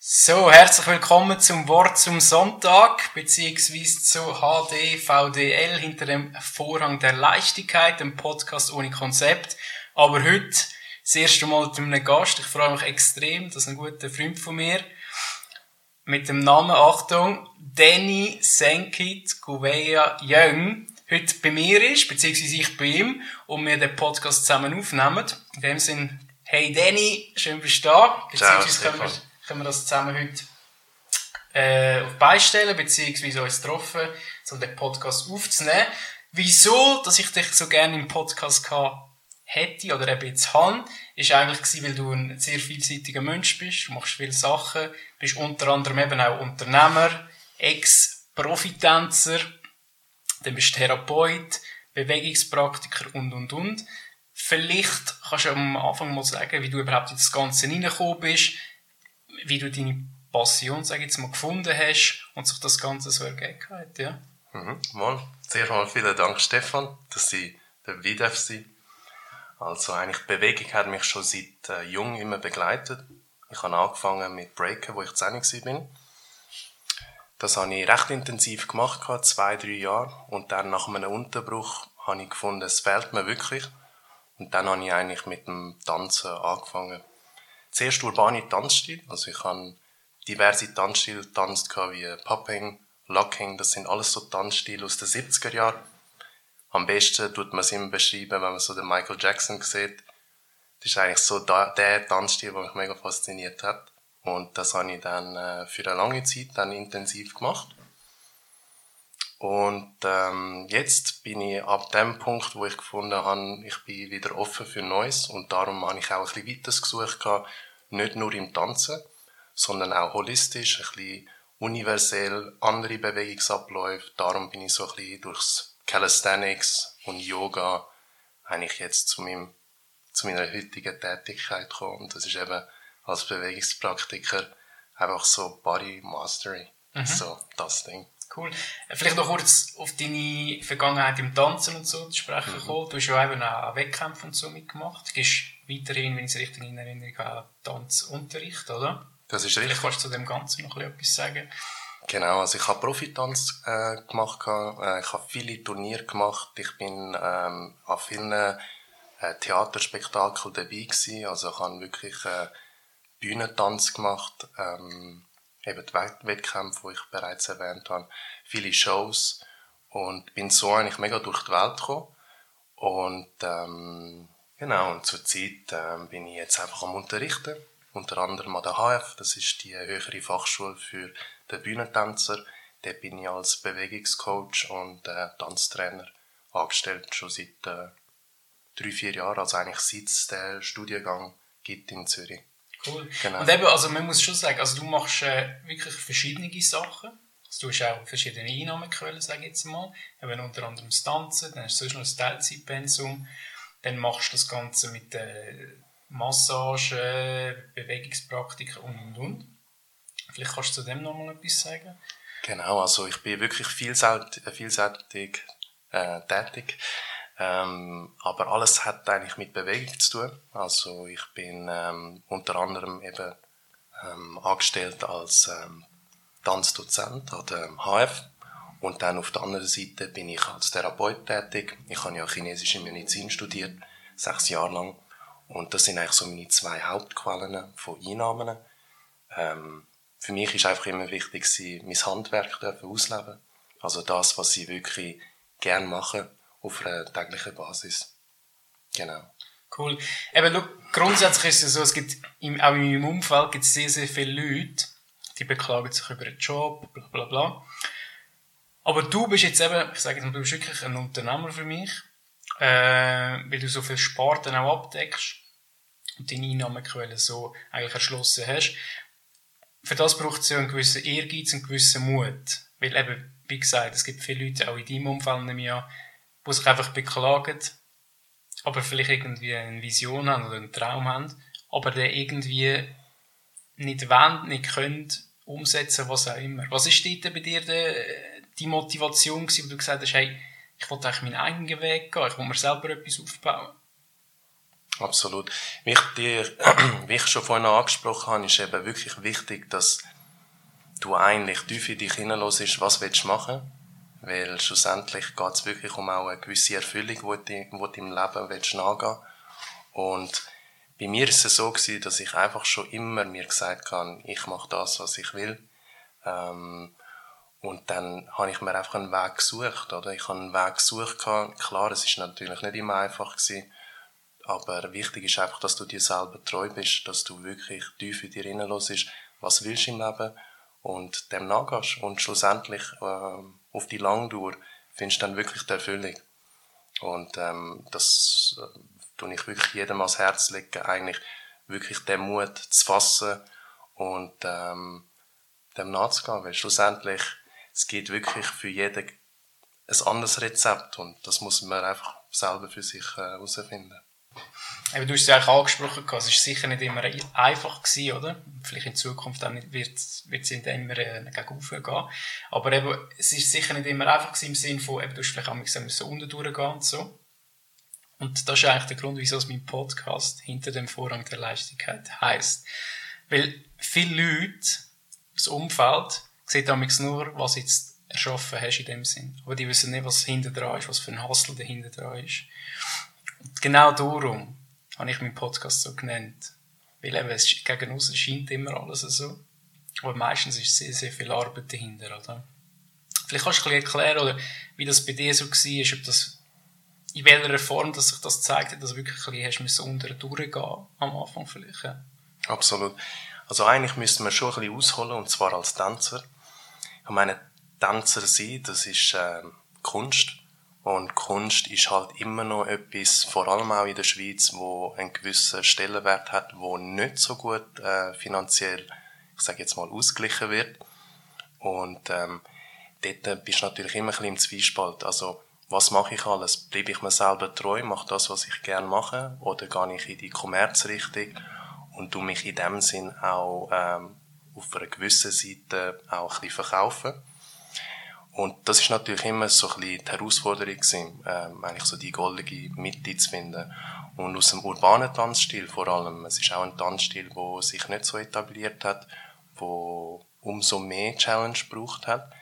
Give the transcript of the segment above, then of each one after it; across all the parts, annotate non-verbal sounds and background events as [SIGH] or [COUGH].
So, herzlich willkommen zum Wort zum Sonntag, beziehungsweise zu HD VDL hinter dem Vorhang der Leichtigkeit, dem Podcast ohne Konzept. Aber heute das erste Mal mit einem Gast. Ich freue mich extrem, dass ein guter Freund von mir mit dem Namen, Achtung, Danny Senkit Gouveia Young heute bei mir ist, beziehungsweise ich bei ihm, und wir den Podcast zusammen aufnehmen. In dem Sinne, hey Danny, schön bist du da. Beziehungsweise Ciao, können, wir, das zusammen heute äh, auf beistellen, beziehungsweise uns getroffen, um den Podcast aufzunehmen. Wieso, dass ich dich so gerne im Podcast gehabt hätte oder eben jetzt habe, ist eigentlich gewesen, weil du ein sehr vielseitiger Mensch bist, du machst viele Sachen, bist unter anderem eben auch Unternehmer, Ex-Profitänzer, dann bist du Therapeut, Bewegungspraktiker und, und, und. Vielleicht kannst du am Anfang mal sagen, wie du überhaupt in das Ganze reingekommen bist, wie du deine Passion, sag ich jetzt mal, gefunden hast und sich das Ganze so ergeben hat, ja? Mhm, mal. Zuerst mal vielen Dank, Stefan, dass ich dabei darf sein. Also eigentlich die Bewegung hat mich schon seit äh, jung immer begleitet. Ich habe angefangen mit Breaken, wo ich 10 war. Das habe ich recht intensiv gemacht, zwei, drei Jahre. Und dann nach einem Unterbruch habe ich gefunden, es fehlt mir wirklich. Und dann habe ich eigentlich mit dem Tanzen angefangen. Zuerst urbane Tanzstil. Also ich habe diverse Tanzstile getanzt, wie Popping, Locking. Das sind alles so Tanzstile aus den 70er Jahren. Am besten tut man es immer beschreiben, wenn man so den Michael Jackson sieht. Das ist eigentlich so der Tanzstil, der mich mega fasziniert hat. Und das habe ich dann äh, für eine lange Zeit dann intensiv gemacht. Und ähm, jetzt bin ich ab dem Punkt, wo ich gefunden habe, ich bin wieder offen für Neues und darum habe ich auch ein bisschen weiter gesucht, nicht nur im Tanzen, sondern auch holistisch, ein bisschen universell, andere Bewegungsabläufe. Darum bin ich so ein bisschen durchs Calisthenics und Yoga eigentlich jetzt zu, meinem, zu meiner heutigen Tätigkeit gekommen. Und das ist eben als Bewegungspraktiker einfach so Body Mastery. Mhm. So, das Ding. Cool. Vielleicht noch kurz auf deine Vergangenheit im Tanzen und so zu sprechen mhm. kommen. Du hast ja eben auch Wettkämpfe und so mitgemacht. Du gibst weiterhin, wenn ich es richtig in Erinnerung habe, Tanzunterricht, oder? Das ist richtig. Vielleicht kannst du zu dem Ganzen noch etwas sagen. Genau, also ich habe Profitanz äh, gemacht, äh, ich habe viele Turniere gemacht, ich bin ähm, an vielen äh, Theaterspektakeln dabei gewesen, also ich habe wirklich äh, Bühnentanz gemacht, ähm, eben die Wettkämpfe, die ich bereits erwähnt habe, viele Shows und bin so eigentlich mega durch die Welt gekommen. Und ähm, genau, und zur Zeit ähm, bin ich jetzt einfach am Unterrichten, unter anderem an der HF, das ist die höhere Fachschule für den Bühnentänzer. Dort bin ich als Bewegungscoach und äh, Tanztrainer angestellt, schon seit äh, drei, vier Jahren, also eigentlich seit es den Studiengang gibt in Zürich. Cool. Genau. Und eben, also man muss schon sagen, also du machst äh, wirklich verschiedene Sachen. Also du hast auch verschiedene Einnahmequellen, sage ich jetzt mal. Eben unter anderem das Tanzen, dann hast du sonst noch das Teilzeitpensum. Dann machst du das Ganze mit äh, Massage, Bewegungspraktiken und und und. Vielleicht kannst du zu dem noch mal etwas sagen. Genau, also ich bin wirklich vielseitig, vielseitig äh, tätig. Ähm, aber alles hat eigentlich mit Bewegung zu tun. Also ich bin ähm, unter anderem eben ähm, angestellt als ähm, Tanzdozent an der HF und dann auf der anderen Seite bin ich als Therapeut tätig. Ich habe ja chinesische Medizin studiert, sechs Jahre lang. Und das sind eigentlich so meine zwei Hauptquellen von Einnahmen. Ähm, für mich ist einfach immer wichtig, mein Handwerk ausleben. Also das, was ich wirklich gerne mache auf einer täglichen Basis. Genau. Cool. Eben, look, grundsätzlich ist es so, es gibt im, auch in meinem Umfeld gibt es sehr, sehr viele Leute, die beklagen sich über den Job, bla bla bla. Aber du bist jetzt eben, ich sage jetzt mal, du bist wirklich ein Unternehmer für mich, äh, weil du so viele Sparten auch abdeckst und deine Einnahmequellen so eigentlich erschlossen hast. Für das braucht es ja einen gewissen Ehrgeiz und einen gewissen Mut. Weil eben, wie gesagt, es gibt viele Leute, auch in deinem Umfeld, nehme die sich einfach beklagen, aber vielleicht irgendwie eine Vision haben oder einen Traum haben, aber der irgendwie nicht wollen, nicht können, umsetzen, was auch immer. Was ist dort bei dir die, Motivation gewesen, wo du gesagt hast, hey, ich wollte eigentlich meinen eigenen Weg gehen, ich will mir selber etwas aufbauen? Absolut. Wie ich, dir, [CLEARS THROAT] wie ich schon vorhin angesprochen habe, ist eben wirklich wichtig, dass du eigentlich tief in dich hineinlässt, was willst du machen weil schlussendlich geht es wirklich um auch eine gewisse Erfüllung, die du, im Leben willst nachgehen Und bei mir ist es so gewesen, dass ich einfach schon immer mir gesagt habe, ich mache das, was ich will. Ähm, und dann habe ich mir einfach einen Weg gesucht, oder? Ich habe einen Weg gesucht. Klar, es ist natürlich nicht immer einfach gewesen, aber wichtig ist einfach, dass du dir selber treu bist, dass du wirklich tief in dir hineinlässt, was willst du im Leben und dem nachgehst. Und schlussendlich, äh, auf die Langdauer, findest du dann wirklich die Erfüllung. Und ähm, das äh, tue ich wirklich jedem ans Herz legen, eigentlich wirklich den Mut zu fassen und ähm, dem nachzugehen. Weil schlussendlich, es geht wirklich für jeden ein anderes Rezept und das muss man einfach selber für sich äh, herausfinden. Äh, Eben, du hast es ja eigentlich angesprochen, es war sicher nicht immer einfach, gewesen, oder? Vielleicht in Zukunft auch wird, es immer äh, gegen gehen. Aber eben, es ist sicher nicht immer einfach gewesen, im Sinne von, eben, du hast vielleicht auch müssen unten durchgehen und so. Und das ist eigentlich der Grund, wieso es mein Podcast hinter dem Vorrang der Leichtigkeit heisst. Weil viele Leute, das Umfeld, sehen damals nur, was jetzt erschaffen hast in dem Sinn. Aber die wissen nicht, was hinter dran ist, was für ein Hassel dahinter dran ist. Und genau darum habe ich meinen Podcast so genannt. Weil eben, es gegen uns scheint immer alles so. Aber meistens ist sehr, sehr viel Arbeit dahinter, oder? Vielleicht kannst du ein bisschen erklären, oder wie das bei dir so war, ob das, in welcher Form dass sich das zeigt, dass du wirklich ein bisschen hast unter durchgehen am Anfang vielleicht. Ja. Absolut. Also eigentlich müsste man schon ein bisschen ausholen, und zwar als Tänzer. Ich meine, Tänzer sein, das ist äh, Kunst. Und Kunst ist halt immer noch etwas, vor allem auch in der Schweiz, wo einen gewissen Stellenwert hat, wo nicht so gut äh, finanziell, ich sage jetzt mal, ausgeglichen wird. Und ähm, dort bist du natürlich immer ein bisschen im Zwiespalt. Also, was mache ich alles? Bleibe ich mir selber treu, mache das, was ich gerne mache, oder gehe ich in die Kommerzrichtung und tu mich in dem Sinn auch ähm, auf einer gewissen Seite auch ein bisschen verkaufen? Und das ist natürlich immer so ein bisschen die Herausforderung gewesen, ähm, eigentlich so die goldene Mitte zu finden. Und aus dem urbanen Tanzstil vor allem, es ist auch ein Tanzstil, der sich nicht so etabliert hat, wo umso mehr Challenge gebraucht hat.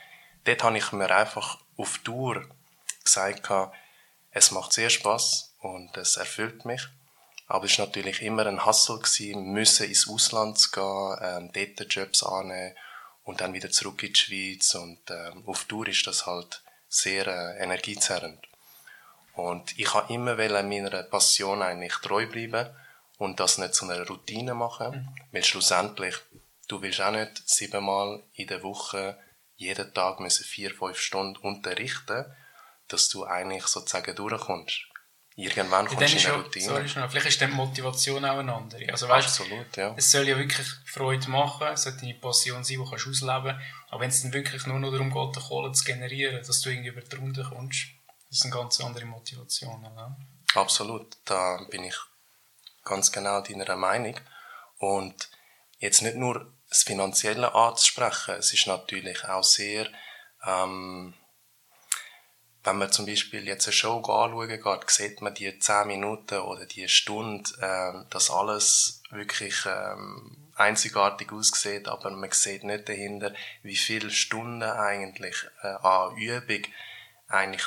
Dort habe ich mir einfach auf Tour gesagt, es macht sehr Spaß und es erfüllt mich. Aber es war natürlich immer ein gewesen, müssen ins Ausland zu gehen, ähm, dort Jobs annehmen und dann wieder zurück in die Schweiz und äh, auf Tour ist das halt sehr äh, energiezerrend. Und ich habe immer meiner Passion eigentlich treu bleiben und das nicht zu einer Routine machen, mhm. weil schlussendlich, du willst auch nicht siebenmal in der Woche jeden Tag müssen vier, fünf Stunden unterrichten, dass du eigentlich sozusagen durchkommst. Irgendwann kommst du in eine Routine. Sorry, schnell. Vielleicht ist die Motivation auch eine andere. Also, weißt, Absolut, ja. Es soll ja wirklich Freude machen, es soll deine Passion sein, die kannst du ausleben Aber wenn es dann wirklich nur noch darum geht, Kohle zu generieren, dass du irgendwie über die Runde kommst, das ist eine ganz andere Motivation. Oder? Absolut, da bin ich ganz genau deiner Meinung. Und jetzt nicht nur das Finanzielle anzusprechen, es ist natürlich auch sehr... Ähm, wenn man zum Beispiel jetzt eine Show anschauen geht, sieht man die 10 Minuten oder die Stunde, äh, dass alles wirklich ähm, einzigartig aussieht, aber man sieht nicht dahinter, wie viele Stunden eigentlich äh, an Übung eigentlich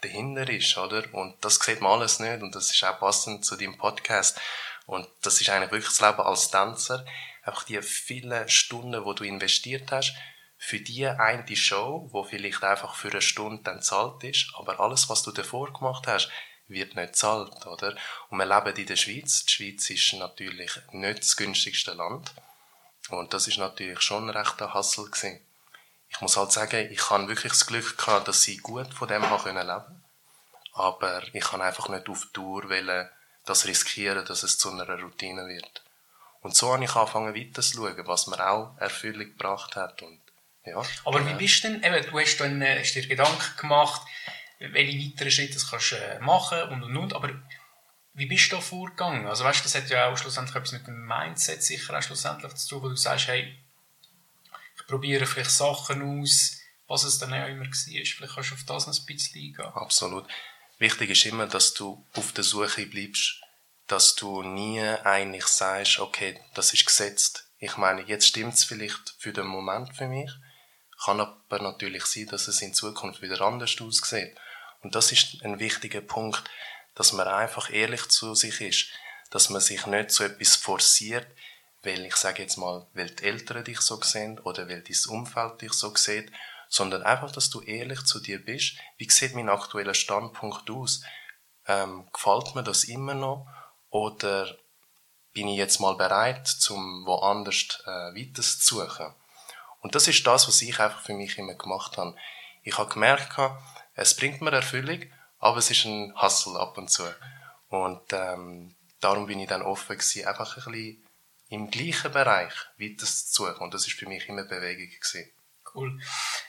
dahinter ist, oder? Und das sieht man alles nicht und das ist auch passend zu deinem Podcast. Und das ist eigentlich wirklich das Leben als Tänzer. Einfach die vielen Stunden, wo du investiert hast, für die eine Show, wo vielleicht einfach für eine Stunde dann zahlt ist, aber alles, was du davor gemacht hast, wird nicht zahlt, oder? Und wir leben in der Schweiz. Die Schweiz ist natürlich nicht das günstigste Land. Und das ist natürlich schon ein rechter Hassel gewesen. Ich muss halt sagen, ich habe wirklich das Glück gehabt, dass ich gut von dem leben konnte. Aber ich kann einfach nicht auf Tour das riskieren, dass es zu einer Routine wird. Und so habe ich angefangen weiterzuschauen, was mir auch Erfüllung gebracht hat und ja, Aber genau. wie bist du denn, eben, du hast, dann, äh, hast dir Gedanken gemacht, welche weiteren Schritte du kannst äh, machen und und und, aber wie bist du da vorgegangen? Also weißt, das hat ja auch schlussendlich etwas mit dem Mindset sicher auch schlussendlich zu tun, wo du sagst, hey, ich probiere vielleicht Sachen aus, was es dann auch immer war. Vielleicht kannst du auf das noch ein bisschen eingehen. Absolut. Wichtig ist immer, dass du auf der Suche bleibst dass du nie eigentlich sagst, okay, das ist gesetzt. Ich meine, jetzt stimmt's vielleicht für den Moment für mich, kann aber natürlich sein, dass es in Zukunft wieder anders aussieht. Und das ist ein wichtiger Punkt, dass man einfach ehrlich zu sich ist, dass man sich nicht so etwas forciert, weil ich sage jetzt mal, weil die Eltern dich so sehen oder weil dein Umfeld dich so sieht, sondern einfach, dass du ehrlich zu dir bist. Wie sieht mein aktueller Standpunkt aus? Ähm, gefällt mir das immer noch? Oder bin ich jetzt mal bereit, zum woanders äh, weiter zu suchen? Und das ist das, was ich einfach für mich immer gemacht habe. Ich habe gemerkt, es bringt mir Erfüllung, aber es ist ein Hustle ab und zu. Und ähm, darum bin ich dann offen gewesen, einfach ein bisschen im gleichen Bereich weiter zu suchen. Und das ist für mich immer Bewegung gewesen. Cool.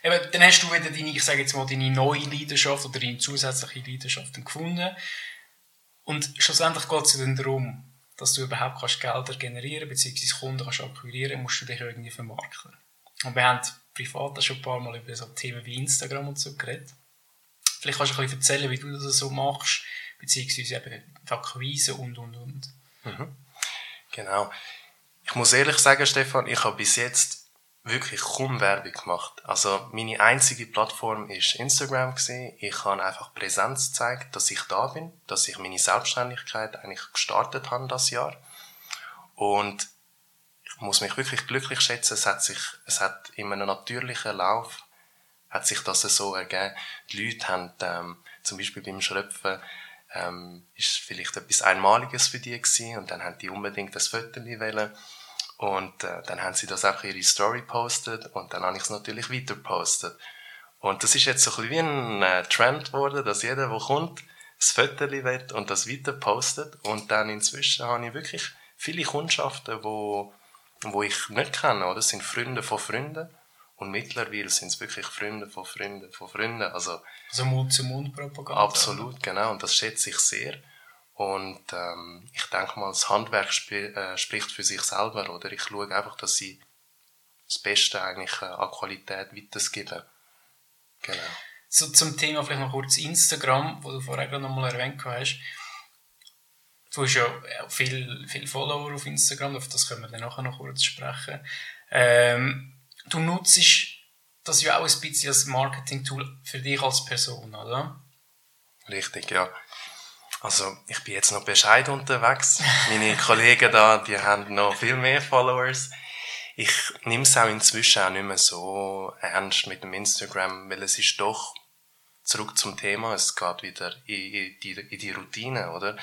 Eben, dann hast du wieder deine, ich sage jetzt mal, deine neue Leidenschaft oder deine zusätzliche Leidenschaft gefunden. Und schlussendlich geht es dann darum, dass du überhaupt kannst Gelder generieren bzw. Kunden kannst akquirieren, musst du dich irgendwie vermarkten. Und wir haben privat schon ein paar Mal über so Themen wie Instagram und so geredet. Vielleicht kannst du ein bisschen erzählen, wie du das so machst, beziehungsweise eben Akquise und, und, und. Mhm. Genau. Ich muss ehrlich sagen, Stefan, ich habe bis jetzt wirklich kaum Werbung gemacht. Also meine einzige Plattform ist Instagram gewesen. Ich habe einfach Präsenz gezeigt, dass ich da bin, dass ich meine Selbstständigkeit eigentlich gestartet habe das Jahr. Und muss mich wirklich glücklich schätzen. Es hat sich, es hat in einem natürlichen Lauf hat sich das so ergeben. Die Leute haben ähm, zum Beispiel beim Schröpfen ähm, ist vielleicht etwas Einmaliges für die gewesen und dann haben die unbedingt das Foto wollen und äh, dann haben sie das auch ihre Story postet und dann habe ich es natürlich weiter postet. Und das ist jetzt so ein bisschen wie ein äh, Trend geworden, dass jeder, der kommt, das Foto will und das weiter postet. Und dann inzwischen habe ich wirklich viele Kundschaften, wo, wo ich nicht kenne, oder? Das sind Freunde von Freunden. Und mittlerweile sind es wirklich Freunde von Freunden von Freunden. Also, also Mund-zu-Mund-Propaganda. Absolut, genau. Und das schätze ich sehr. Und ähm, ich denke mal, das Handwerk sp äh, spricht für sich selber. Oder ich schaue einfach, dass sie das Beste eigentlich äh, an Qualität weitergeben. Genau. So zum Thema vielleicht noch kurz Instagram, wo du vorher gerade nochmal erwähnt hast. Du hast ja viele viel Follower auf Instagram, auf das können wir dann nachher noch kurz sprechen. Ähm, du nutzt das ja auch ein bisschen als Marketing-Tool für dich als Person, oder? Richtig, ja. Also, ich bin jetzt noch bescheiden unterwegs. Meine Kollegen da, die haben noch viel mehr Followers. Ich nehme es auch inzwischen auch nicht mehr so ernst mit dem Instagram, weil es ist doch zurück zum Thema. Es geht wieder in, die, in die Routine, oder?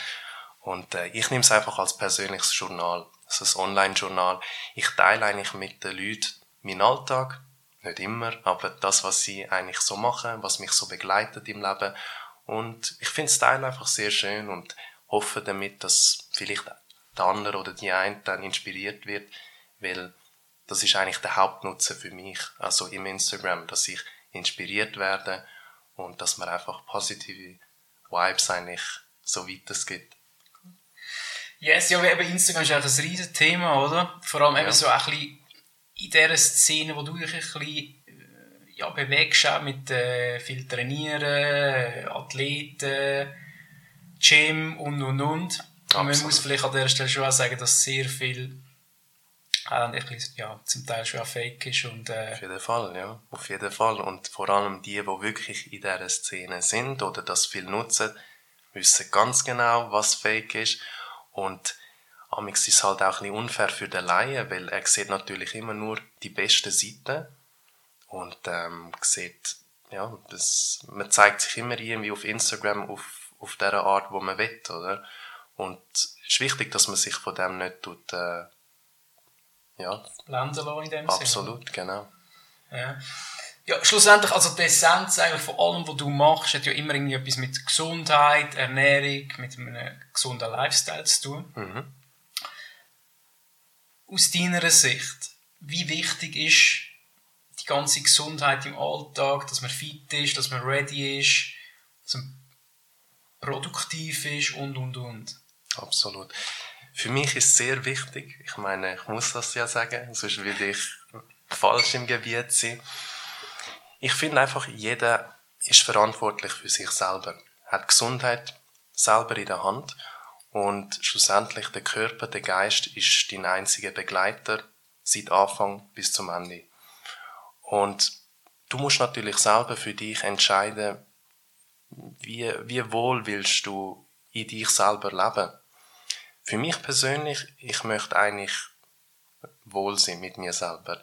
Und äh, ich nehme es einfach als persönliches Journal, also ein Online-Journal. Ich teile eigentlich mit den Leuten meinen Alltag, nicht immer, aber das, was sie eigentlich so machen, was mich so begleitet im Leben. Und ich finde Style einfach sehr schön und hoffe damit, dass vielleicht der andere oder die eine dann inspiriert wird, weil das ist eigentlich der Hauptnutzen für mich, also im Instagram, dass ich inspiriert werde und dass man einfach positive Vibes eigentlich so weitergibt. Yes, ja, eben Instagram ist eigentlich ein riesiges Thema, oder? Vor allem eben ja. so ein bisschen in dieser Szene, wo du dich ein bisschen äh, ja, bewegst, auch mit äh, viel Trainieren, Athleten, Gym und und und. Und man muss vielleicht an der Stelle schon auch sagen, dass sehr viel äh, ja, zum Teil schon auch fake ist. Und, äh, auf jeden Fall, ja. Auf jeden Fall. Und vor allem die, die wirklich in dieser Szene sind oder das viel nutzen, wissen ganz genau, was fake ist. Und Amix ist halt auch ein bisschen unfair für den Laien, weil er sieht natürlich immer nur die besten Seiten und ähm, sieht, ja, das, man zeigt sich immer irgendwie auf Instagram auf, auf der Art, wo man will, oder? Und es ist wichtig, dass man sich von dem nicht tut, äh, ja. Blenden in dem Absolut, Sinne. genau. Ja. Ja, schlussendlich, also die Essenz eigentlich von allem, was du machst, hat ja immer irgendwie etwas mit Gesundheit, Ernährung, mit einem gesunden Lifestyle zu tun. Mhm aus deiner Sicht, wie wichtig ist die ganze Gesundheit im Alltag, dass man fit ist, dass man ready ist, dass man produktiv ist und, und, und? Absolut. Für mich ist es sehr wichtig, ich meine, ich muss das ja sagen, sonst würde ich falsch im Gebiet sein. Ich finde einfach, jeder ist verantwortlich für sich selber, hat Gesundheit selber in der Hand Und schlussendlich der Körper, der Geist ist dein einziger Begleiter seit Anfang bis zum Ende. Und du musst natürlich selber für dich entscheiden, wie, wie wohl willst du in dich selber leben. Für mich persönlich, ich möchte eigentlich wohl sein mit mir selber.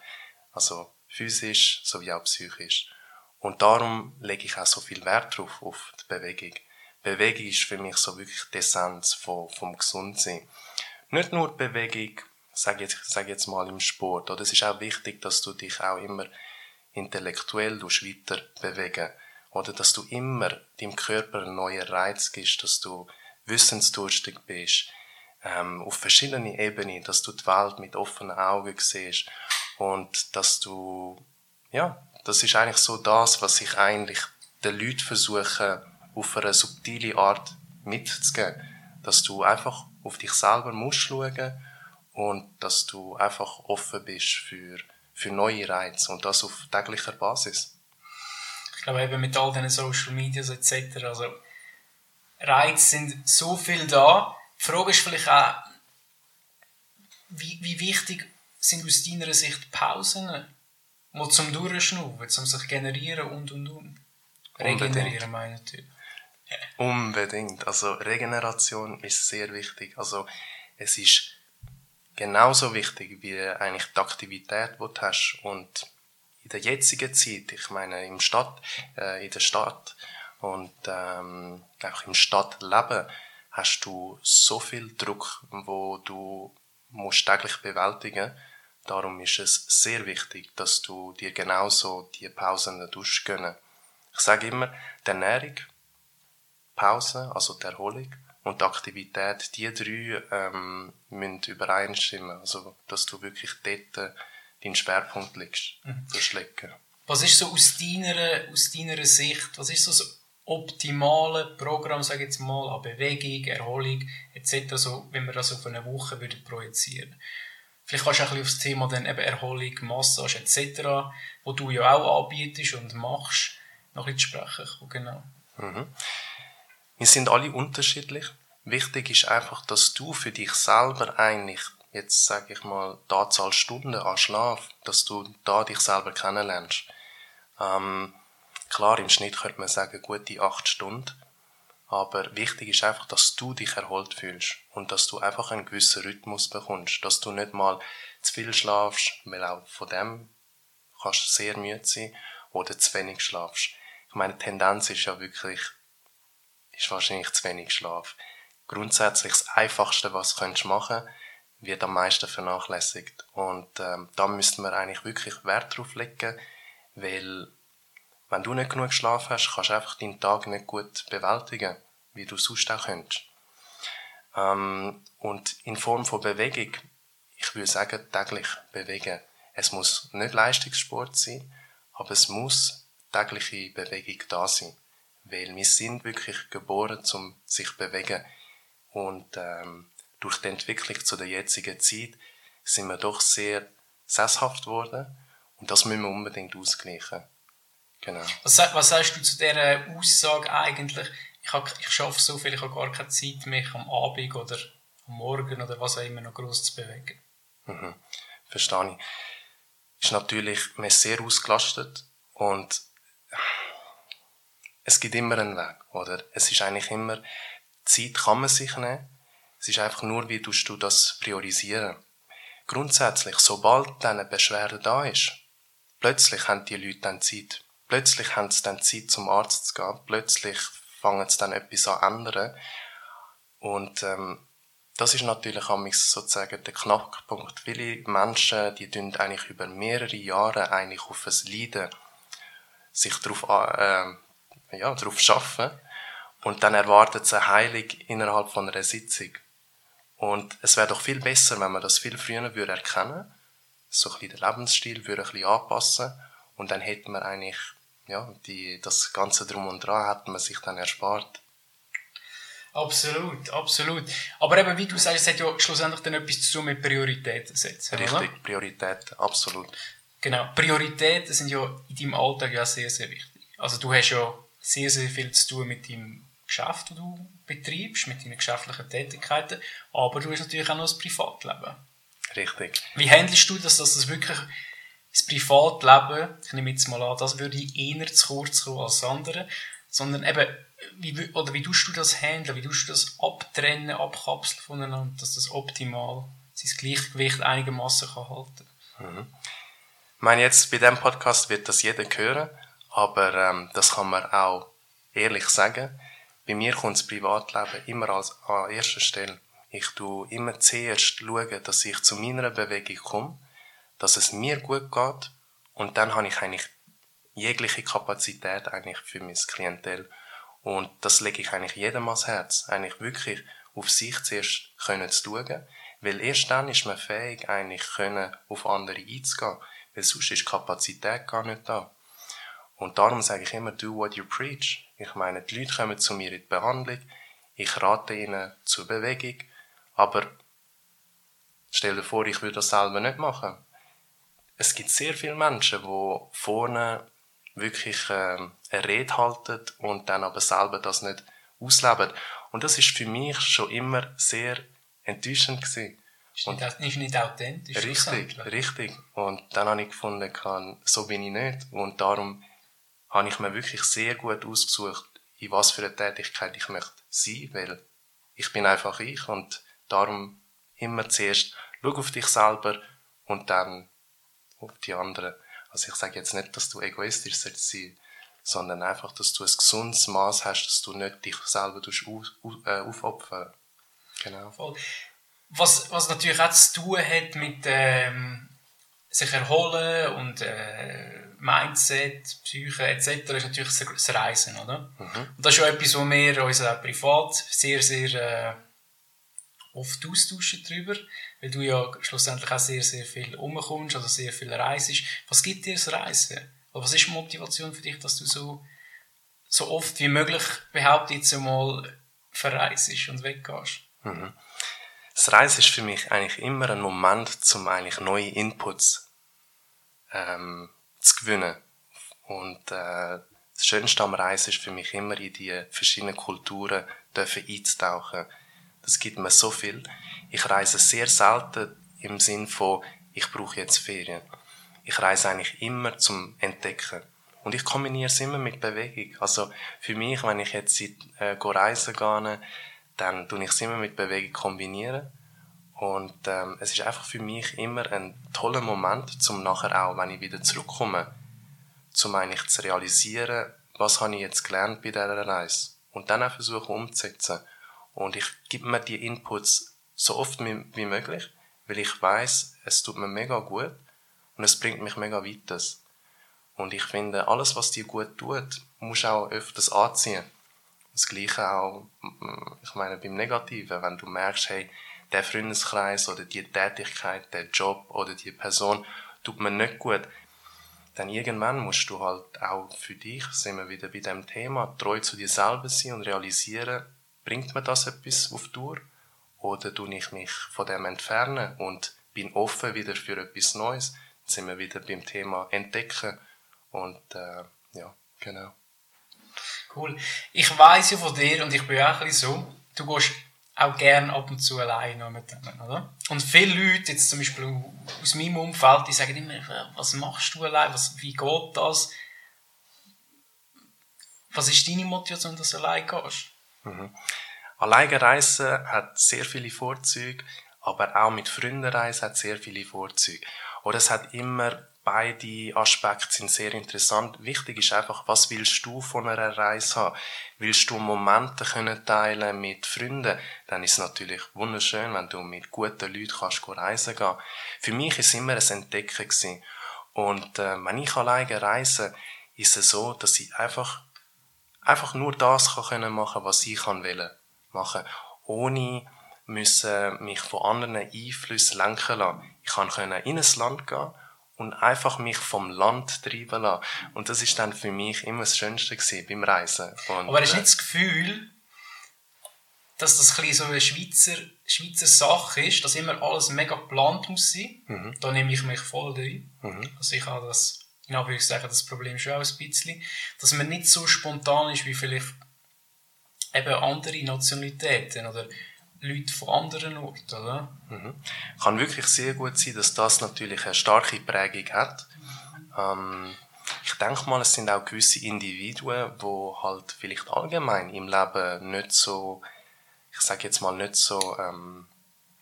Also physisch sowie auch psychisch. Und darum lege ich auch so viel Wert drauf, auf die Bewegung. Bewegung ist für mich so wirklich die Essenz vom, vom Gesundsein. Nicht nur Bewegung, sage jetzt, sag jetzt mal im Sport, oder? Es ist auch wichtig, dass du dich auch immer intellektuell weiter bewegen oder dass du immer deinem Körper einen neuen Reiz gibst, dass du wissensdurstig bist, ähm, auf verschiedene Ebenen, dass du die Welt mit offenen Augen siehst und dass du, ja, das ist eigentlich so das, was ich eigentlich den Leuten versuche, auf eine subtile Art mitzugeben. Dass du einfach auf dich selber musst schauen und dass du einfach offen bist für, für neue Reize und das auf täglicher Basis. Ich glaube eben mit all diesen Social Medias etc. Also Reize sind so viel da. Die Frage ist vielleicht auch, wie, wie wichtig sind aus deiner Sicht Pausen, mal zum Durchschnaufen, zum sich generieren und und und. Regenerieren meine ich [LAUGHS] natürlich. Unbedingt. Also Regeneration ist sehr wichtig. Also es ist genauso wichtig wie eigentlich die Aktivität, die du hast. Und in der jetzigen Zeit, ich meine im Stadt, äh, in der Stadt und ähm, auch im Stadtleben, hast du so viel Druck, wo du musst täglich bewältigen. Darum ist es sehr wichtig, dass du dir genauso die Pausen gönnen. Ich sage immer, die Ernährung Pause, also die Erholung, und die Aktivität, die drei ähm, müssen übereinstimmen. Also, dass du wirklich dort äh, deinen Schwerpunkt legst, mhm. legen. Was ist so aus deiner, aus deiner Sicht, was ist so das optimale Programm, sage ich jetzt mal, an Bewegung, Erholung etc., so, wenn wir das auf eine Woche würden projizieren Vielleicht kannst du ein bisschen auf das Thema dann eben Erholung, Massage etc., wo du ja auch anbietest und machst, noch ein bisschen sprechen. Genau. Mhm. Wir sind alle unterschiedlich. Wichtig ist einfach, dass du für dich selber eigentlich, jetzt sage ich mal, die Anzahl Stunden an Schlaf, dass du da dich selber kennenlernst. Ähm, klar, im Schnitt könnte man sagen, gute acht Stunden. Aber wichtig ist einfach, dass du dich erholt fühlst und dass du einfach einen gewissen Rhythmus bekommst, dass du nicht mal zu viel schlafst, weil auch von dem kannst du sehr müde sein oder zu wenig schlafst. Ich meine, die Tendenz ist ja wirklich ist wahrscheinlich zu wenig Schlaf. Grundsätzlich das Einfachste, was du machen könntest, wird am meisten vernachlässigt. Und ähm, da müsste man eigentlich wirklich Wert drauf legen, weil wenn du nicht genug Schlaf hast, kannst du einfach deinen Tag nicht gut bewältigen, wie du sonst auch könntest. Ähm, und in Form von Bewegung, ich würde sagen, täglich bewegen. Es muss nicht Leistungssport sein, aber es muss tägliche Bewegung da sein weil wir sind wirklich geboren, um sich zu bewegen. Und ähm, durch die Entwicklung zu der jetzigen Zeit sind wir doch sehr sesshaft geworden und das müssen wir unbedingt ausgleichen. Genau. Was, was sagst du zu dieser Aussage eigentlich? Ich, hab, ich schaffe so viel, ich habe gar keine Zeit, mich am Abend oder am Morgen oder was auch immer noch groß zu bewegen. Mhm. Verstehe ich. Ist natürlich, man ist sehr ausgelastet und es gibt immer einen Weg, oder? Es ist eigentlich immer, Zeit kann man sich nehmen. Es ist einfach nur, wie tust du das priorisieren. Grundsätzlich, sobald dann eine Beschwerde da ist, plötzlich haben die Leute dann Zeit. Plötzlich haben sie dann Zeit, zum Arzt zu gehen. Plötzlich fangen sie dann etwas an ändern. Und, ähm, das ist natürlich sozusagen der Knackpunkt. Viele Menschen, die tun eigentlich über mehrere Jahre eigentlich auf ein Leiden sich darauf äh, ja, darauf arbeiten. Und dann erwartet sie Heilung innerhalb von einer Sitzung. Und es wäre doch viel besser, wenn man das viel früher würde erkennen so ein bisschen den Lebensstil würde ein bisschen anpassen und dann hätte man eigentlich ja, die, das Ganze drum und dran hätte man sich dann erspart. Absolut, absolut. Aber eben, wie du sagst, es hat ja schlussendlich dann etwas zu tun mit Prioritäten setzen. Richtig, oder? Prioritäten, absolut. Genau, Prioritäten sind ja in deinem Alltag ja sehr, sehr wichtig. Also du hast ja sehr, sehr viel zu tun mit deinem Geschäft, das du betreibst, mit deinen geschäftlichen Tätigkeiten, aber du hast natürlich auch noch das Privatleben. Richtig. Wie handelst du das, dass das wirklich das Privatleben, ich nehme jetzt mal an, das würde eher zu kurz kommen als andere, sondern eben, wie, oder wie tust du das handeln, wie tust du das abtrennen, abkapseln voneinander, dass das optimal sein Gleichgewicht einigermaßen kann halten mhm. Ich meine, jetzt bei diesem Podcast wird das jeder hören, aber ähm, das kann man auch ehrlich sagen. Bei mir kommt das Privatleben immer als, an erster Stelle. Ich tue immer zuerst schauen, dass ich zu meiner Bewegung komme, dass es mir gut geht und dann habe ich eigentlich jegliche Kapazität eigentlich für mein Klientel. Und das lege ich eigentlich jedem ans Herz. Eigentlich wirklich auf sich zuerst können zu schauen. Weil erst dann ist man fähig, eigentlich können auf andere einzugehen. Weil sonst ist Kapazität gar nicht da. Und darum sage ich immer, do what you preach. Ich meine, die Leute kommen zu mir in die Behandlung, ich rate ihnen zur Bewegung, aber stell dir vor, ich würde das selber nicht machen. Es gibt sehr viele Menschen, die vorne wirklich äh, eine Rede halten und dann aber selber das nicht ausleben. Und das ist für mich schon immer sehr enttäuschend gewesen. Ist nicht, ist nicht authentisch. Richtig, richtig. Und dann habe ich gefunden, so bin ich nicht. Und darum habe ich mir wirklich sehr gut ausgesucht, in was für eine Tätigkeit ich möchte sein, weil ich bin einfach ich und darum immer zuerst schau auf dich selber und dann auf die anderen. Also ich sage jetzt nicht, dass du egoistisch sein sollst sondern einfach, dass du ein gesundes Maß hast, dass du nicht dich selber auf, äh, aufopfern. Genau. Voll. Was, was natürlich auch zu tun hat mit ähm, sich erholen und äh, Mindset, Psyche etc. ist natürlich das Reisen, oder? Mhm. Und das ist ja etwas, wo wir uns auch privat sehr, sehr äh, oft austauschen darüber, weil du ja schlussendlich auch sehr, sehr viel umkommst oder sehr viel reist. Was gibt dir das Reisen? Oder was ist die Motivation für dich, dass du so, so oft wie möglich, behaupte jetzt einmal, verreist und weggehst? Mhm. Das Reisen ist für mich eigentlich immer ein Moment, um eigentlich neue Inputs ähm, zu gewinnen. Und äh, das Schönste am Reisen ist für mich immer in die verschiedenen Kulturen dürfen einzutauchen. Das gibt mir so viel. Ich reise sehr selten im Sinn von, ich brauche jetzt Ferien. Ich reise eigentlich immer zum Entdecken. Und ich kombiniere es immer mit Bewegung. Also für mich, wenn ich jetzt äh, reisen gehe, dann tue ich es immer mit Bewegung kombinieren. Und ähm, es ist einfach für mich immer ein toller Moment, zum nachher auch, wenn ich wieder zurückkomme, zum eigentlich zu realisieren, was habe ich jetzt gelernt bei dieser Reise. Und dann auch versuchen umzusetzen. Und ich gebe mir die Inputs so oft wie möglich, weil ich weiß, es tut mir mega gut und es bringt mich mega weiter. Und ich finde, alles, was dir gut tut, musst du auch öfters anziehen. Das Gleiche auch, ich meine, beim Negativen, wenn du merkst, hey, der Freundeskreis oder die Tätigkeit, der Job oder die Person tut mir nicht gut, dann irgendwann musst du halt auch für dich, sind wir wieder bei dem Thema, treu zu dir selber sein und realisieren, bringt mir das etwas auf Tour oder tue ich mich von dem entfernen und bin offen wieder für etwas Neues, dann sind wir wieder beim Thema Entdecken und äh, ja, genau. Cool. Ich weiß ja von dir und ich bin auch ein bisschen so, du gehst auch gerne ab und zu alleine mit denen, oder? Und viele Leute, jetzt zum Beispiel aus meinem Umfeld, die sagen immer, was machst du allein, was, wie geht das? Was ist deine Motivation, dass du allein gehst? Mhm. Alleine reisen hat sehr viele Vorzüge, aber auch mit Freunden reisen hat sehr viele Vorzüge. Oder es hat immer beide Aspekte sind sehr interessant. Wichtig ist einfach, was willst du von einer Reise haben? Willst du Momente können teilen mit Freunden? Dann ist es natürlich wunderschön, wenn du mit guten Leuten kannst reisen gehen. Für mich ist immer ein Entdecken gewesen. Und äh, wenn ich alleine reise, ist es so, dass ich einfach einfach nur das kann können machen, was ich kann wollen machen, ohne müssen mich von anderen Einflüssen lenken lassen. Ich kann können in ein Land gehen und einfach mich vom Land treiben lassen. Und das ist dann für mich immer das Schönste gewesen beim Reisen. Und, Aber hast du nicht das Gefühl, dass das ein so eine Schweizer, Schweizer Sache ist, dass immer alles mega geplant muss sein? Mhm. Da nehme ich mich voll rein. Mhm. Also ich habe das, in Anführungszeichen, das Problem schon auch ein bisschen, dass man nicht so spontan ist, wie vielleicht eben andere Nationalitäten oder Leute von anderen Orten, oder? Mhm. Kann wirklich sehr gut sein, dass das natürlich eine starke Prägung hat. Ähm, ich denke mal, es sind auch gewisse Individuen, die halt vielleicht allgemein im Leben nicht so, ich sage jetzt mal nicht so ähm,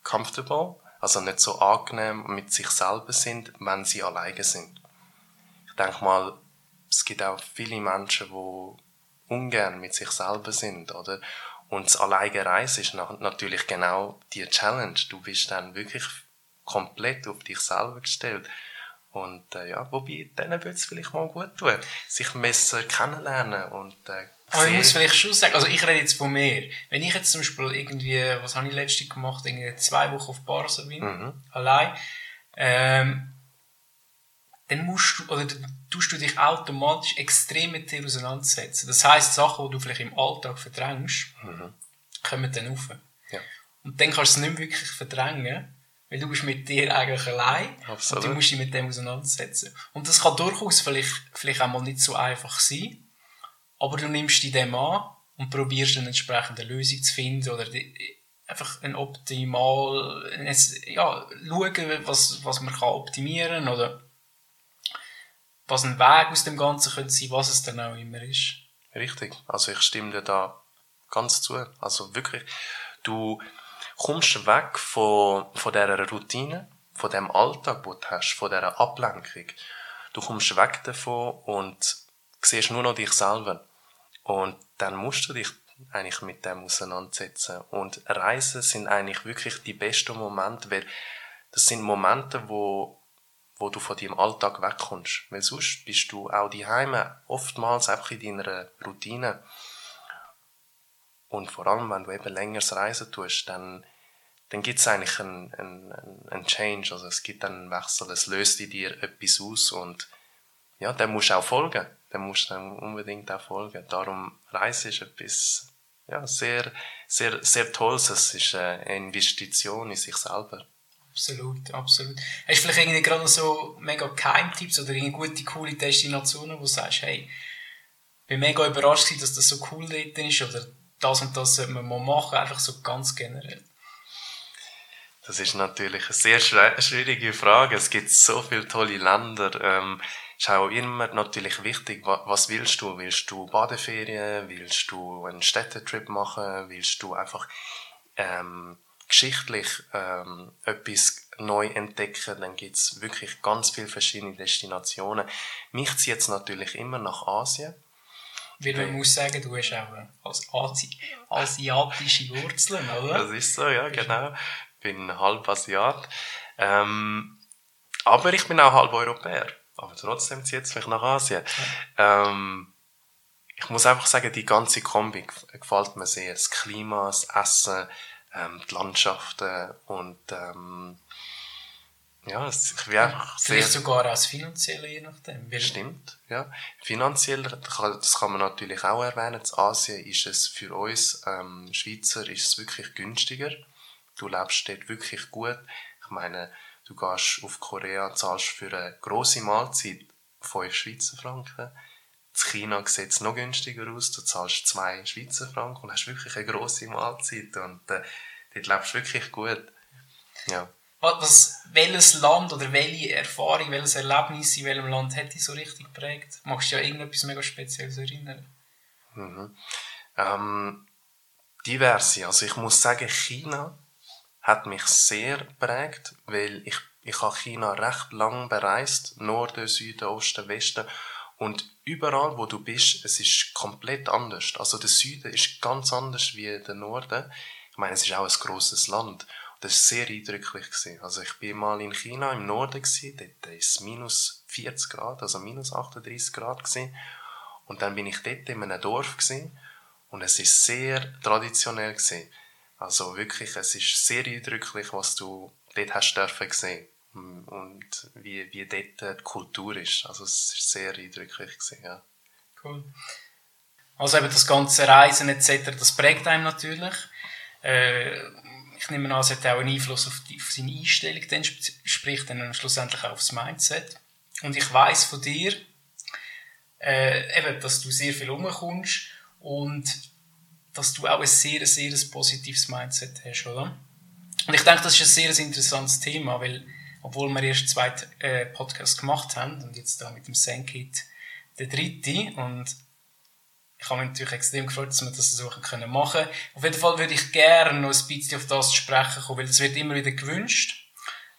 comfortable, also nicht so angenehm mit sich selber sind, wenn sie alleine sind. Ich denke mal, es gibt auch viele Menschen, die ungern mit sich selber sind, oder? Und das alleine Reisen ist natürlich genau die Challenge. Du bist dann wirklich komplett auf dich selber gestellt. Und äh, ja, wobei, denen würde es vielleicht mal gut tun, sich besser kennenlernen und äh, aber ich muss vielleicht schon sagen, also ich rede jetzt von mir. Wenn ich jetzt zum Beispiel irgendwie, was habe ich letztens gemacht, irgendwie zwei Wochen auf Barca bin, mhm. allein, ähm, dann musst du, oder tust du dich automatisch extrem mit dir auseinandersetzen. Das heisst, Sachen, die du vielleicht im Alltag verdrängst, mhm. kommen dann rauf. Ja. Und dann kannst du es nicht mehr wirklich verdrängen, weil du bist mit dir eigentlich allein Absolut. und du musst dich mit dem auseinandersetzen. Und das kann durchaus vielleicht, vielleicht auch mal nicht so einfach sein, aber du nimmst dich dem an und probierst eine entsprechende Lösung zu finden oder die, einfach ein optimal, ja, schauen, was, was man kann optimieren oder was ein Weg aus dem Ganzen könnte sein, was es dann auch immer ist. Richtig. Also ich stimme dir da ganz zu. Also wirklich, du kommst weg von, von dieser Routine, von dem Alltag, den du hast, von dieser Ablenkung. Du kommst weg davon und siehst nur noch dich selber. Und dann musst du dich eigentlich mit dem auseinandersetzen. Und Reisen sind eigentlich wirklich die besten Momente, weil das sind Momente, wo, wo du von deinem Alltag wegkommst. Weil sonst bist du auch daheim oftmals einfach in deiner Routine. Und vor allem, wenn du eben längeres Reisen tust, dann, dann gibt es eigentlich einen, einen, einen Change, also es gibt einen Wechsel, es löst in dir etwas aus und ja, dem musst du auch folgen dann musst du dem unbedingt auch folgen. Darum, Reise ist etwas, ja, sehr, sehr, sehr Tolles. Es ist eine Investition in sich selber. Absolut, absolut. Hast du vielleicht irgendwie gerade so mega Keimtipps oder irgendwie gute, coole Destinationen, wo du sagst, hey, ich bin mega überrascht gewesen, dass das so cool dort ist oder das und das sollte man mal machen, einfach so ganz generell. Das ist natürlich eine sehr schwierige Frage. Es gibt so viele tolle Länder. Ähm, ist auch immer natürlich wichtig, was willst du? Willst du Badeferien? Willst du einen Städtetrip machen? Willst du einfach ähm, geschichtlich ähm, etwas neu entdecken? Dann gibt's wirklich ganz viele verschiedene Destinationen. Mich zieht jetzt natürlich immer nach Asien. Weil man muss sagen, du hast auch Asi asiatische Wurzeln, oder? Das ist so, ja, genau. Ich bin halb Asiat. Ähm, aber ich bin auch halb Europäer aber trotzdem zieht es mich nach Asien. Ähm, ich muss einfach sagen, die ganze Kombi gefällt mir sehr. Das Klima, das Essen, ähm, die Landschaften und ähm, ja, ich will einfach Vielleicht sehr... sogar als finanziell, je nachdem. Stimmt, ja. Finanziell, das kann man natürlich auch erwähnen, in Asien ist es für uns ähm, Schweizer ist es wirklich günstiger. Du lebst dort wirklich gut. Ich meine, Du gehst auf Korea, zahlst für eine grosse Mahlzeit 5 Schweizer Franken. In China sieht es noch günstiger aus. Du zahlst 2 Schweizer Franken und hast wirklich eine grosse Mahlzeit. Und äh, dort lebst du wirklich gut. Ja. Was, welches Land oder welche Erfahrung, welches Erlebnis in welchem Land hat dich so richtig geprägt? Magst du ja irgendetwas mega Spezielles erinnern? Mhm. Ähm, diverse. Also ich muss sagen, China hat mich sehr prägt, weil ich, ich habe China recht lang bereist, Norden, Süden, Osten, Westen und überall, wo du bist, es ist komplett anders. Also der Süden ist ganz anders wie der Norden. Ich meine, es ist auch ein grosses Land. Und das war sehr eindrücklich. Also ich bin mal in China im Norden, dort ist es minus 40 Grad, also minus 38 Grad. Und dann bin ich dort in einem Dorf und es ist sehr traditionell. Also wirklich, es ist sehr eindrücklich, was du dort hast sehen und wie, wie dort die Kultur ist. Also es ist sehr eindrücklich gewesen, ja. Cool. Also eben das ganze Reisen etc., das prägt einem natürlich. Äh, ich nehme an, es hat auch einen Einfluss auf, die, auf seine Einstellung, dann, sprich dann schlussendlich auch aufs Mindset. Und ich weiß von dir, äh, eben, dass du sehr viel rumkommst und dass du auch ein sehr, sehr positives Mindset hast, oder? Und ich denke, das ist ein sehr interessantes Thema, weil, obwohl wir erst zwei äh, Podcasts gemacht haben und jetzt da mit dem Senkit der dritte und ich habe mich natürlich extrem gefreut, dass wir das so machen können. Auf jeden Fall würde ich gerne noch ein bisschen auf das sprechen kommen, weil das wird immer wieder gewünscht.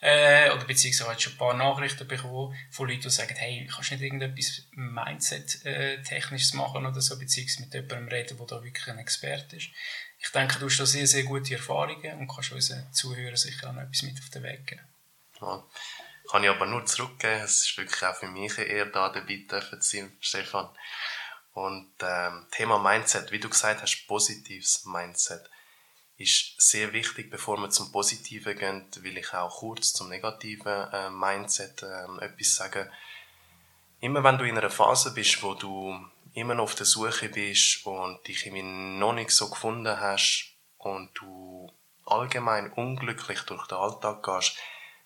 Äh, oder beziehungsweise habe schon ein paar Nachrichten bekommen von Leuten, die sagen, hey, kannst du nicht irgendetwas Mindset-technisches machen oder so, beziehungsweise mit jemandem reden, der da wirklich ein Experte ist. Ich denke, du hast da sehr, sehr gute Erfahrungen und kannst unseren Zuhörern sicher auch noch etwas mit auf den Weg geben. Ja. Kann ich aber nur zurückgeben. Es ist wirklich auch für mich eher da dabei dürfen sein, Stefan. Und ähm, Thema Mindset, wie du gesagt hast, positives Mindset ist sehr wichtig, bevor wir zum Positiven gehen, will ich auch kurz zum negativen äh, Mindset äh, etwas sagen. Immer wenn du in einer Phase bist, wo du immer noch auf der Suche bist und dich irgendwie noch nicht so gefunden hast und du allgemein unglücklich durch den Alltag gehst,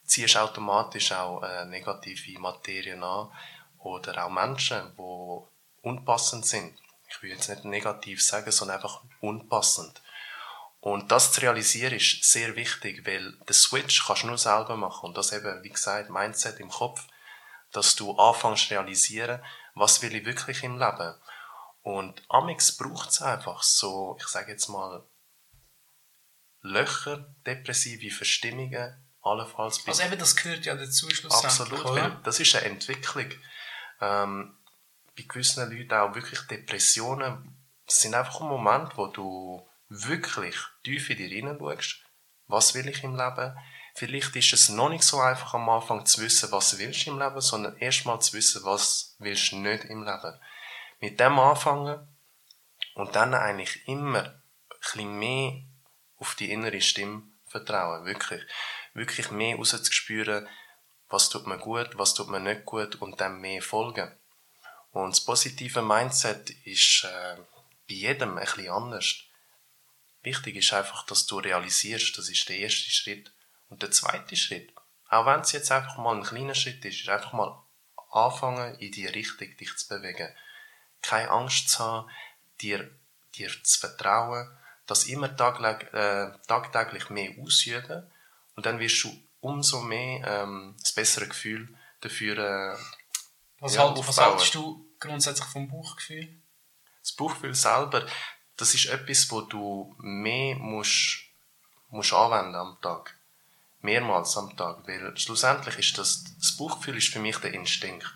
ziehst automatisch auch äh, negative Materien an oder auch Menschen, die unpassend sind. Ich will jetzt nicht negativ sagen, sondern einfach unpassend. Und das zu realisieren ist sehr wichtig, weil den Switch kannst du nur selber machen. Und das eben, wie gesagt, Mindset im Kopf, dass du anfängst zu realisieren, was will ich wirklich im Leben. Und Amix braucht es einfach so, ich sage jetzt mal, Löcher, depressive Verstimmungen, allenfalls. Also eben, das gehört ja dazu Absolut, oder? das ist eine Entwicklung. Ähm, bei gewissen Leuten auch wirklich Depressionen das sind einfach ein Moment, wo du wirklich tief in dich hineinschaust. Was will ich im Leben? Vielleicht ist es noch nicht so einfach am Anfang zu wissen, was willst du im Leben, sondern erstmal zu wissen, was willst du nicht im Leben. Mit dem anfangen und dann eigentlich immer ein bisschen mehr auf die innere Stimme vertrauen. Wirklich. Wirklich mehr rauszuspüren, was tut mir gut, was tut mir nicht gut und dann mehr folgen. Und das positive Mindset ist äh, bei jedem ein bisschen anders. Wichtig ist einfach, dass du realisierst, das ist der erste Schritt. Und der zweite Schritt, auch wenn es jetzt einfach mal ein kleiner Schritt ist, ist einfach mal anfangen, in die Richtung dich zu bewegen. Keine Angst zu haben, dir, dir zu vertrauen, das immer tagtäglich, äh, tagtäglich mehr ausüben und dann wirst du umso mehr ähm, das bessere Gefühl dafür äh, was, ja, halt, was haltest du grundsätzlich vom Bauchgefühl? Das Bauchgefühl selber, das ist etwas, wo du mehr musst, musst anwenden am Tag. Mehrmals am Tag. Weil schlussendlich ist das, das Bauchgefühl ist für mich der Instinkt.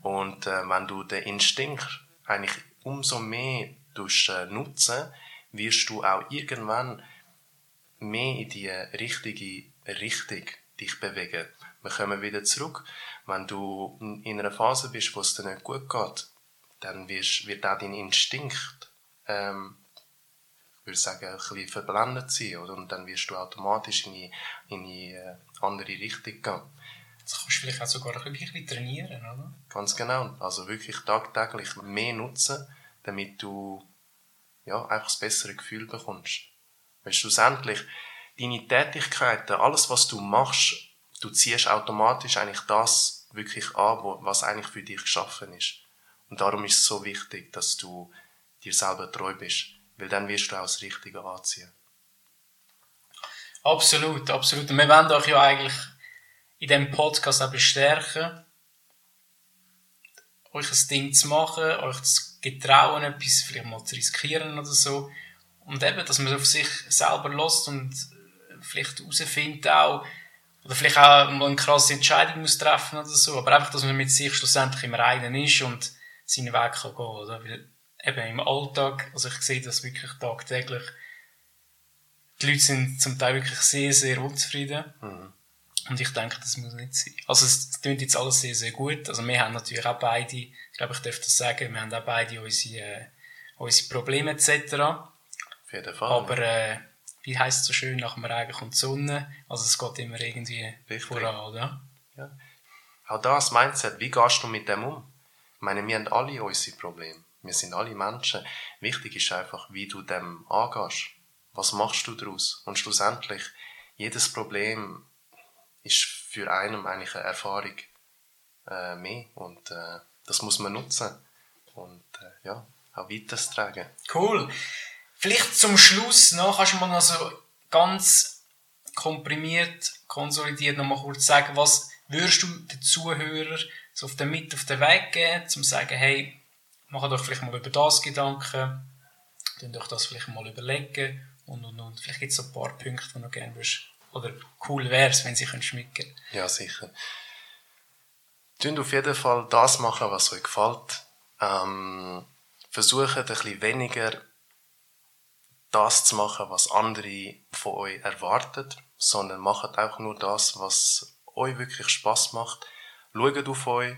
Und äh, wenn du den Instinkt eigentlich umso mehr tust, äh, nutzen, wirst du auch irgendwann mehr in die richtige Richtung dich bewegen. Wir kommen wieder zurück. Wenn du in einer Phase bist, wo es dir nicht gut geht, dann wirst, wird auch dein Instinkt, ähm, ich würde sagen, ein bisschen verblendet sein. Oder? Und dann wirst du automatisch in eine, in eine äh, andere Richtung gehen. Das kannst du vielleicht auch sogar ein bisschen trainieren, oder? Ganz genau. Also wirklich tagtäglich mehr nutzen, damit du ja, einfach das bessere Gefühl bekommst. Weil schlussendlich, deine Tätigkeiten, alles was du machst, du ziehst automatisch eigentlich das wirklich an, was eigentlich für dich geschaffen ist. Und darum ist es so wichtig, dass du dir selber treu bist, weil dann wirst du auch das Richtige anziehen. Absolut, absolut. Und wir wollen euch ja eigentlich in diesem Podcast auch bestärken, euch ein Ding zu machen, euch zu getrauen, etwas vielleicht mal zu riskieren oder so. Und eben, dass man auf sich selber lässt und vielleicht herausfindet auch, oder vielleicht auch mal eine krasse Entscheidung muss treffen oder so, aber einfach, dass man mit sich schlussendlich im Reinen ist und seinen Weg kann gehen, oder? Weil eben im Alltag, also ich sehe das wirklich tagtäglich, die Leute sind zum Teil wirklich sehr, sehr unzufrieden. Mhm. Und ich denke, das muss nicht sein. Also es klingt jetzt alles sehr, sehr gut. Also wir haben natürlich auch beide, ich glaube, ich darf das sagen, wir haben auch beide unsere, äh, unsere Probleme etc. Auf jeden Fall. Aber äh, wie heisst es so schön, nach dem Regen kommt die Sonne. Also es geht immer irgendwie Richtig. voran, oder? Ja. Auch das Mindset, wie gehst du mit dem um? Ich meine, wir haben alle unsere Probleme. Wir sind alle Menschen. Wichtig ist einfach, wie du dem angehst. Was machst du daraus? Und schlussendlich, jedes Problem ist für einen eigentlich eine Erfahrung äh, mehr. Und äh, das muss man nutzen. Und äh, ja, auch weitertragen. Cool. Vielleicht zum Schluss noch, kannst du mal noch so ganz komprimiert, konsolidiert noch mal kurz sagen, was würdest du den Zuhörern so auf den mit auf den Weg geben, zum sagen, hey, mach doch vielleicht mal über das Gedanken, dann euch das vielleicht mal überlegen und und und. Vielleicht gibt es so ein paar Punkte, die du gerne würdest, oder cool wäre es, wenn sie schmecken können. Ja, sicher. Tun auf jeden Fall das machen, was euch gefällt. Ähm, versucht ein bisschen weniger das zu machen, was andere von euch erwarten, sondern macht auch nur das, was euch wirklich Spaß macht. Schaut auf euch,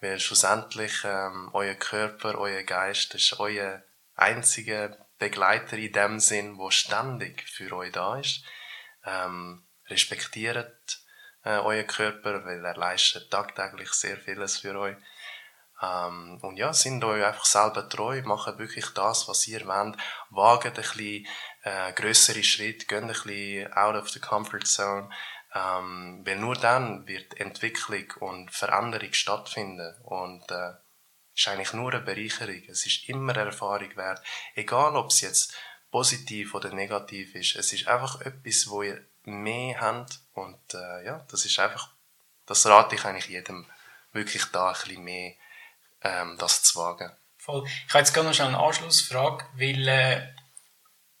weil schlussendlich ähm, euer Körper, euer Geist ist euer einziger Begleiter in dem Sinn, wo ständig für euch da ist. Ähm, respektiert äh, euer Körper, weil er leistet tagtäglich sehr vieles für euch. Ähm, und ja, sind euch einfach selber treu, macht wirklich das, was ihr wollt, wagt ein bisschen äh, grössere Schritte, geht ein bisschen out of the comfort zone, ähm, weil nur dann wird Entwicklung und Veränderung stattfinden. Und äh, ist eigentlich nur eine Bereicherung. Es ist immer eine Erfahrung wert, egal ob es jetzt positiv oder negativ ist. Es ist einfach etwas, wo ihr mehr habt. Und äh, ja, das ist einfach, das rate ich eigentlich jedem, wirklich da ein bisschen mehr ähm, das zu wagen. Voll. Ich habe jetzt gerne noch schnell eine Anschlussfrage, weil äh,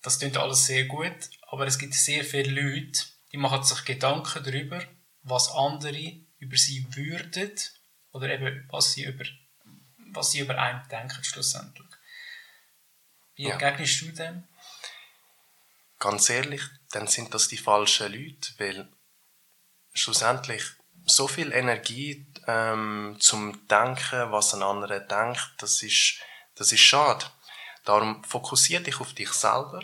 das klingt alles sehr gut, aber es gibt sehr viele Leute, die machen sich Gedanken darüber, was andere über sie würden oder eben was sie über, was sie über einen denken schlussendlich. Wie ja. entgegnest du dem? Ganz ehrlich, dann sind das die falschen Leute, weil schlussendlich so viel Energie ähm, zum Denken, was ein anderer denkt, das ist, das ist schade. Darum fokussiere dich auf dich selber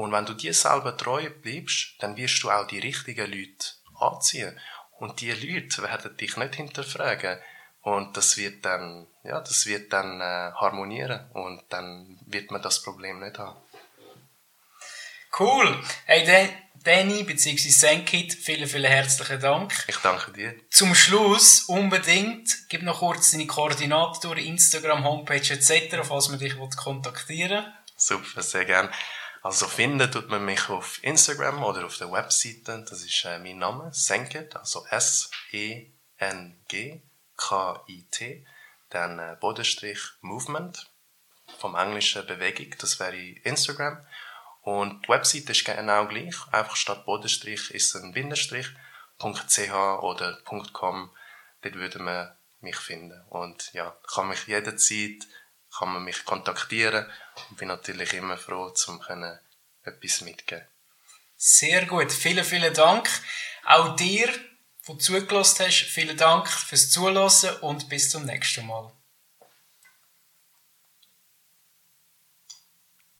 und wenn du dir selber treu bleibst, dann wirst du auch die richtigen Leute anziehen. Und die Leute werden dich nicht hinterfragen. Und das wird dann, ja, das wird dann äh, harmonieren und dann wird man das Problem nicht haben. Cool. Hey, Danny bzw. Senkit, vielen, vielen herzlichen Dank. Ich danke dir. Zum Schluss unbedingt, gib noch kurz deine Koordinaten durch, Instagram, Homepage etc., falls man dich kontaktieren will. Super, sehr gerne. Also finden tut man mich auf Instagram oder auf der Webseite. Das ist äh, mein Name, Senkit, also S-E-N-G-K-I-T. Dann äh, Bodenstrich Movement, vom englischen Bewegung, das wäre Instagram. Und die Webseite ist genau gleich, einfach statt Bodenstrich ist ein Bindestrich, .ch oder .com, dort würde man mich finden. Und ja, kann mich jederzeit kann man mich kontaktieren und bin natürlich immer froh, zum können etwas mitgeben. Sehr gut, vielen, vielen Dank. Auch dir, der zugelassen hast, vielen Dank fürs Zulassen und bis zum nächsten Mal.